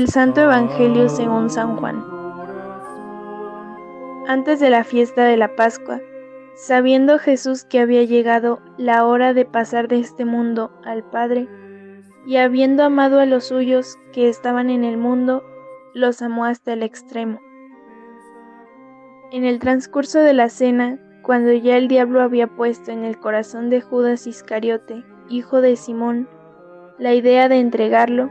Del Santo Evangelio según San Juan. Antes de la fiesta de la Pascua, sabiendo Jesús que había llegado la hora de pasar de este mundo al Padre, y habiendo amado a los suyos que estaban en el mundo, los amó hasta el extremo. En el transcurso de la cena, cuando ya el diablo había puesto en el corazón de Judas Iscariote, hijo de Simón, la idea de entregarlo,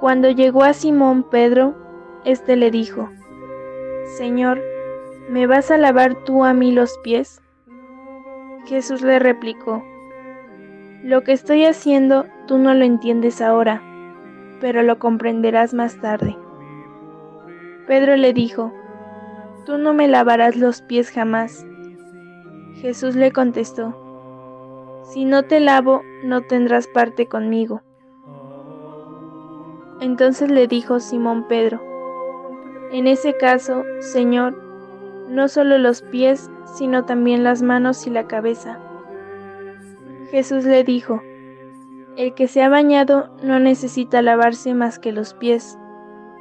Cuando llegó a Simón Pedro, éste le dijo, Señor, ¿me vas a lavar tú a mí los pies? Jesús le replicó, Lo que estoy haciendo tú no lo entiendes ahora, pero lo comprenderás más tarde. Pedro le dijo, Tú no me lavarás los pies jamás. Jesús le contestó, Si no te lavo, no tendrás parte conmigo. Entonces le dijo Simón Pedro, En ese caso, Señor, no solo los pies, sino también las manos y la cabeza. Jesús le dijo, El que se ha bañado no necesita lavarse más que los pies,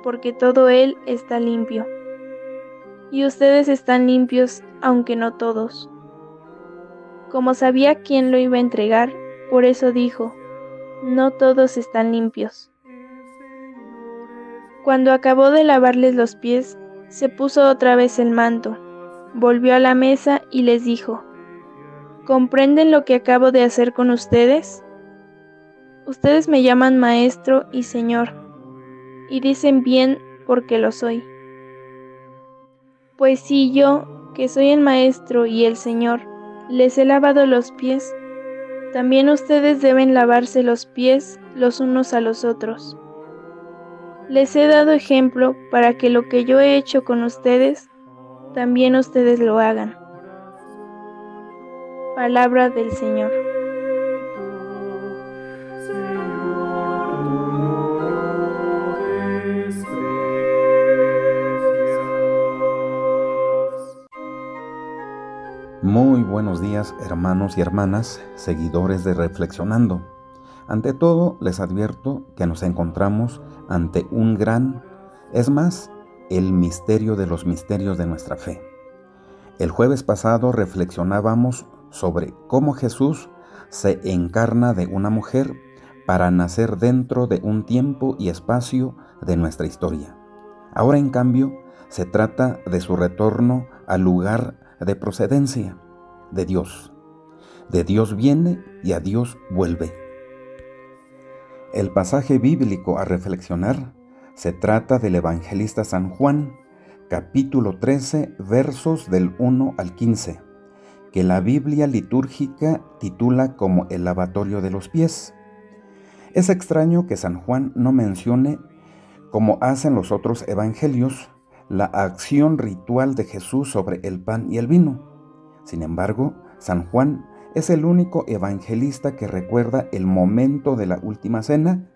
porque todo él está limpio. Y ustedes están limpios, aunque no todos. Como sabía quién lo iba a entregar, por eso dijo, No todos están limpios. Cuando acabó de lavarles los pies, se puso otra vez el manto, volvió a la mesa y les dijo, ¿comprenden lo que acabo de hacer con ustedes? Ustedes me llaman maestro y señor, y dicen bien porque lo soy. Pues si yo, que soy el maestro y el señor, les he lavado los pies, también ustedes deben lavarse los pies los unos a los otros. Les he dado ejemplo para que lo que yo he hecho con ustedes, también ustedes lo hagan. Palabra del Señor. Muy buenos días hermanos y hermanas, seguidores de Reflexionando. Ante todo, les advierto que nos encontramos ante un gran, es más, el misterio de los misterios de nuestra fe. El jueves pasado reflexionábamos sobre cómo Jesús se encarna de una mujer para nacer dentro de un tiempo y espacio de nuestra historia. Ahora, en cambio, se trata de su retorno al lugar de procedencia, de Dios. De Dios viene y a Dios vuelve. El pasaje bíblico a reflexionar se trata del evangelista San Juan, capítulo 13, versos del 1 al 15, que la Biblia litúrgica titula como el lavatorio de los pies. Es extraño que San Juan no mencione, como hacen los otros evangelios, la acción ritual de Jesús sobre el pan y el vino. Sin embargo, San Juan es el único evangelista que recuerda el momento de la última cena,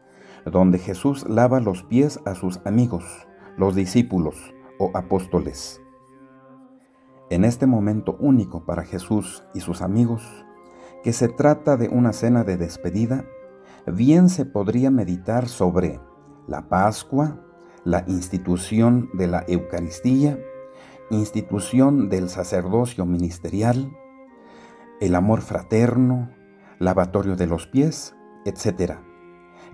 donde Jesús lava los pies a sus amigos, los discípulos o apóstoles. En este momento único para Jesús y sus amigos, que se trata de una cena de despedida, bien se podría meditar sobre la Pascua, la institución de la Eucaristía, institución del sacerdocio ministerial, el amor fraterno, lavatorio de los pies, etc.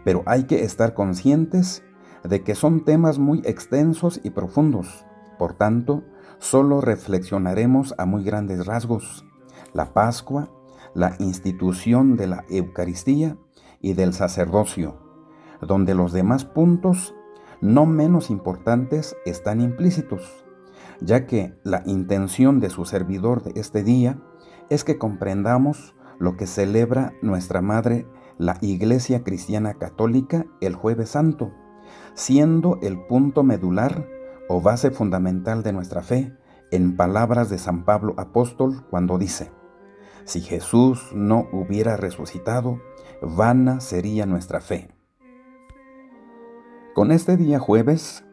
Pero hay que estar conscientes de que son temas muy extensos y profundos. Por tanto, solo reflexionaremos a muy grandes rasgos. La Pascua, la institución de la Eucaristía y del sacerdocio, donde los demás puntos, no menos importantes, están implícitos, ya que la intención de su servidor de este día es que comprendamos lo que celebra nuestra Madre, la Iglesia Cristiana Católica el jueves santo, siendo el punto medular o base fundamental de nuestra fe en palabras de San Pablo Apóstol cuando dice, si Jesús no hubiera resucitado, vana sería nuestra fe. Con este día jueves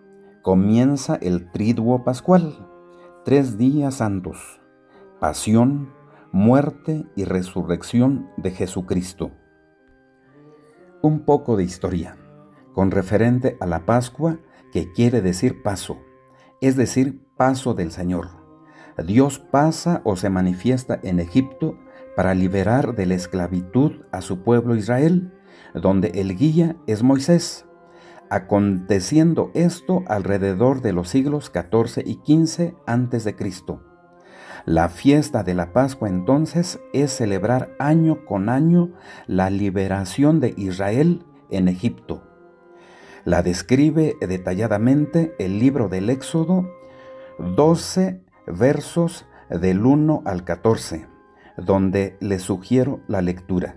comienza el triduo pascual, tres días santos, pasión, muerte y resurrección de Jesucristo. Un poco de historia, con referente a la Pascua que quiere decir paso, es decir, paso del Señor. Dios pasa o se manifiesta en Egipto para liberar de la esclavitud a su pueblo Israel, donde el guía es Moisés, aconteciendo esto alrededor de los siglos XIV y XV antes de Cristo. La fiesta de la Pascua entonces es celebrar año con año la liberación de Israel en Egipto. La describe detalladamente el libro del Éxodo 12 versos del 1 al 14 donde le sugiero la lectura.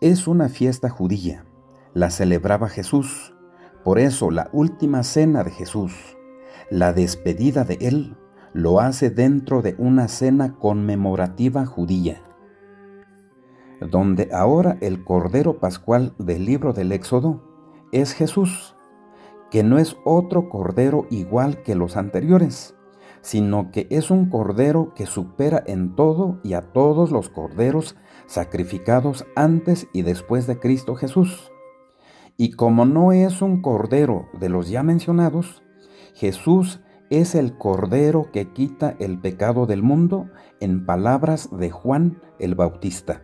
Es una fiesta judía, la celebraba Jesús, por eso la última cena de Jesús, la despedida de él, lo hace dentro de una cena conmemorativa judía, donde ahora el Cordero Pascual del libro del Éxodo es Jesús, que no es otro Cordero igual que los anteriores, sino que es un cordero que supera en todo y a todos los corderos sacrificados antes y después de Cristo Jesús. Y como no es un cordero de los ya mencionados, Jesús es el cordero que quita el pecado del mundo en palabras de Juan el Bautista.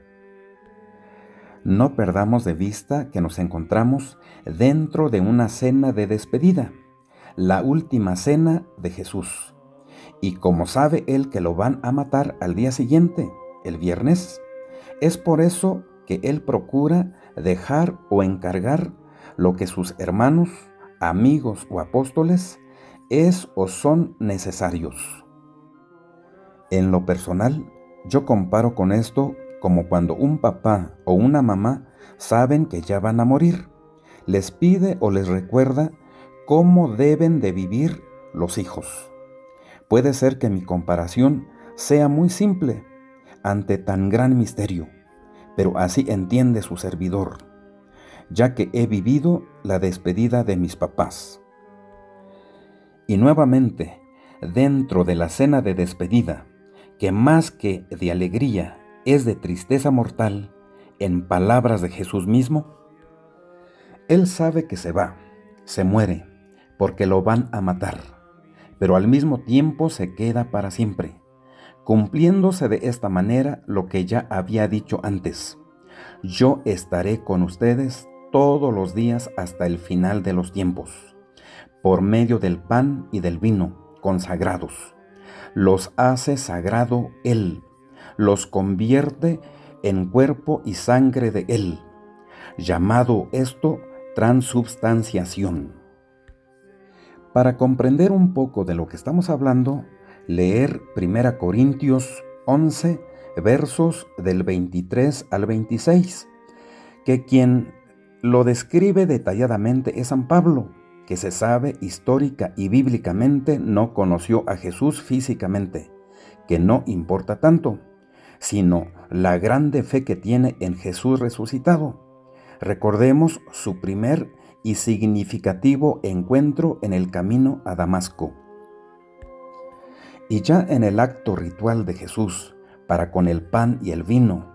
No perdamos de vista que nos encontramos dentro de una cena de despedida, la última cena de Jesús y como sabe él que lo van a matar al día siguiente, el viernes, es por eso que él procura dejar o encargar lo que sus hermanos, amigos o apóstoles es o son necesarios. En lo personal, yo comparo con esto como cuando un papá o una mamá saben que ya van a morir. Les pide o les recuerda cómo deben de vivir los hijos. Puede ser que mi comparación sea muy simple ante tan gran misterio, pero así entiende su servidor, ya que he vivido la despedida de mis papás. Y nuevamente, dentro de la cena de despedida, que más que de alegría es de tristeza mortal, en palabras de Jesús mismo, Él sabe que se va, se muere, porque lo van a matar pero al mismo tiempo se queda para siempre, cumpliéndose de esta manera lo que ya había dicho antes. Yo estaré con ustedes todos los días hasta el final de los tiempos, por medio del pan y del vino consagrados. Los hace sagrado Él, los convierte en cuerpo y sangre de Él, llamado esto transubstanciación. Para comprender un poco de lo que estamos hablando, leer 1 Corintios 11, versos del 23 al 26, que quien lo describe detalladamente es San Pablo, que se sabe histórica y bíblicamente no conoció a Jesús físicamente, que no importa tanto, sino la grande fe que tiene en Jesús resucitado. Recordemos su primer y significativo encuentro en el camino a Damasco. Y ya en el acto ritual de Jesús, para con el pan y el vino,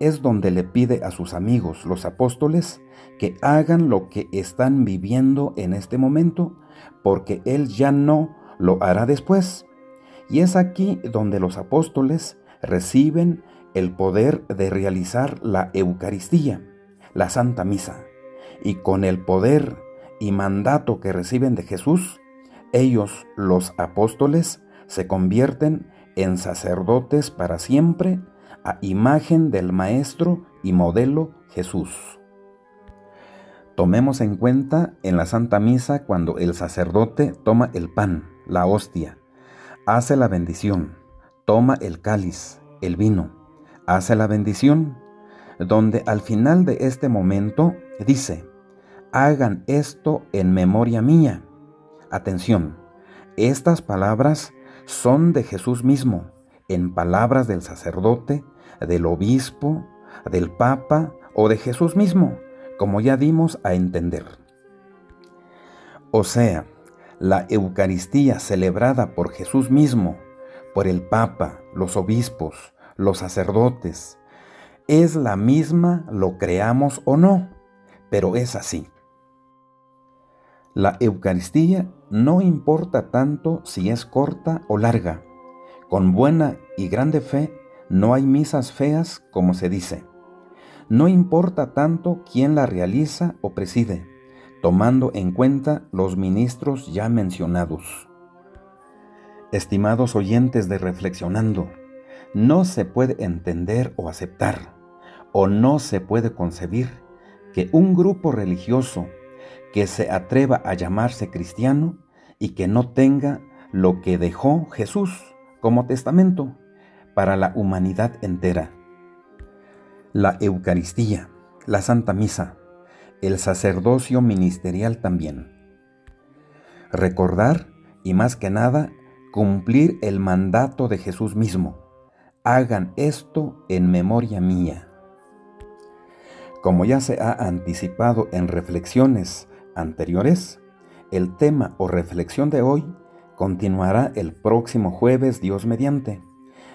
es donde le pide a sus amigos, los apóstoles, que hagan lo que están viviendo en este momento, porque Él ya no lo hará después. Y es aquí donde los apóstoles reciben el poder de realizar la Eucaristía, la Santa Misa y con el poder y mandato que reciben de Jesús, ellos, los apóstoles, se convierten en sacerdotes para siempre imagen del Maestro y modelo Jesús. Tomemos en cuenta en la Santa Misa cuando el sacerdote toma el pan, la hostia, hace la bendición, toma el cáliz, el vino, hace la bendición, donde al final de este momento dice, hagan esto en memoria mía. Atención, estas palabras son de Jesús mismo, en palabras del sacerdote, del obispo, del papa o de Jesús mismo, como ya dimos a entender. O sea, la Eucaristía celebrada por Jesús mismo, por el Papa, los obispos, los sacerdotes, es la misma, lo creamos o no, pero es así. La Eucaristía no importa tanto si es corta o larga. Con buena y grande fe no hay misas feas como se dice. No importa tanto quién la realiza o preside, tomando en cuenta los ministros ya mencionados. Estimados oyentes de Reflexionando, no se puede entender o aceptar, o no se puede concebir que un grupo religioso que se atreva a llamarse cristiano y que no tenga lo que dejó Jesús como testamento para la humanidad entera. La Eucaristía, la Santa Misa, el sacerdocio ministerial también. Recordar y más que nada cumplir el mandato de Jesús mismo. Hagan esto en memoria mía. Como ya se ha anticipado en reflexiones anteriores, el tema o reflexión de hoy continuará el próximo jueves Dios mediante,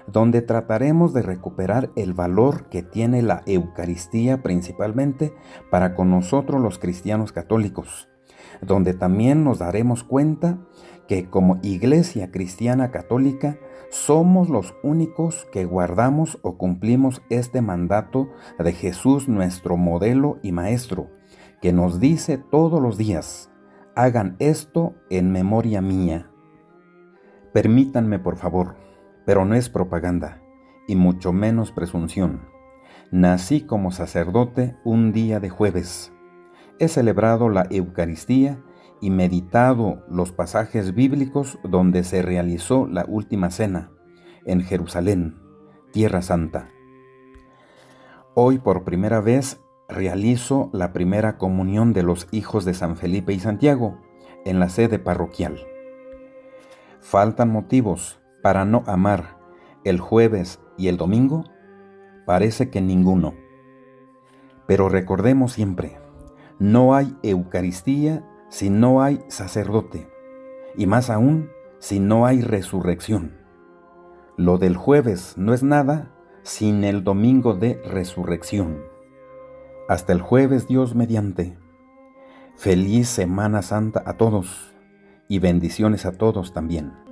donde trataremos de recuperar el valor que tiene la Eucaristía principalmente para con nosotros los cristianos católicos, donde también nos daremos cuenta que como Iglesia Cristiana Católica somos los únicos que guardamos o cumplimos este mandato de Jesús nuestro modelo y maestro, que nos dice todos los días, hagan esto en memoria mía. Permítanme, por favor, pero no es propaganda, y mucho menos presunción. Nací como sacerdote un día de jueves. He celebrado la Eucaristía y meditado los pasajes bíblicos donde se realizó la última cena, en Jerusalén, Tierra Santa. Hoy por primera vez realizo la primera comunión de los hijos de San Felipe y Santiago en la sede parroquial. ¿Faltan motivos para no amar el jueves y el domingo? Parece que ninguno. Pero recordemos siempre, no hay Eucaristía si no hay sacerdote, y más aún si no hay resurrección. Lo del jueves no es nada sin el domingo de resurrección. Hasta el jueves Dios mediante. Feliz Semana Santa a todos y bendiciones a todos también.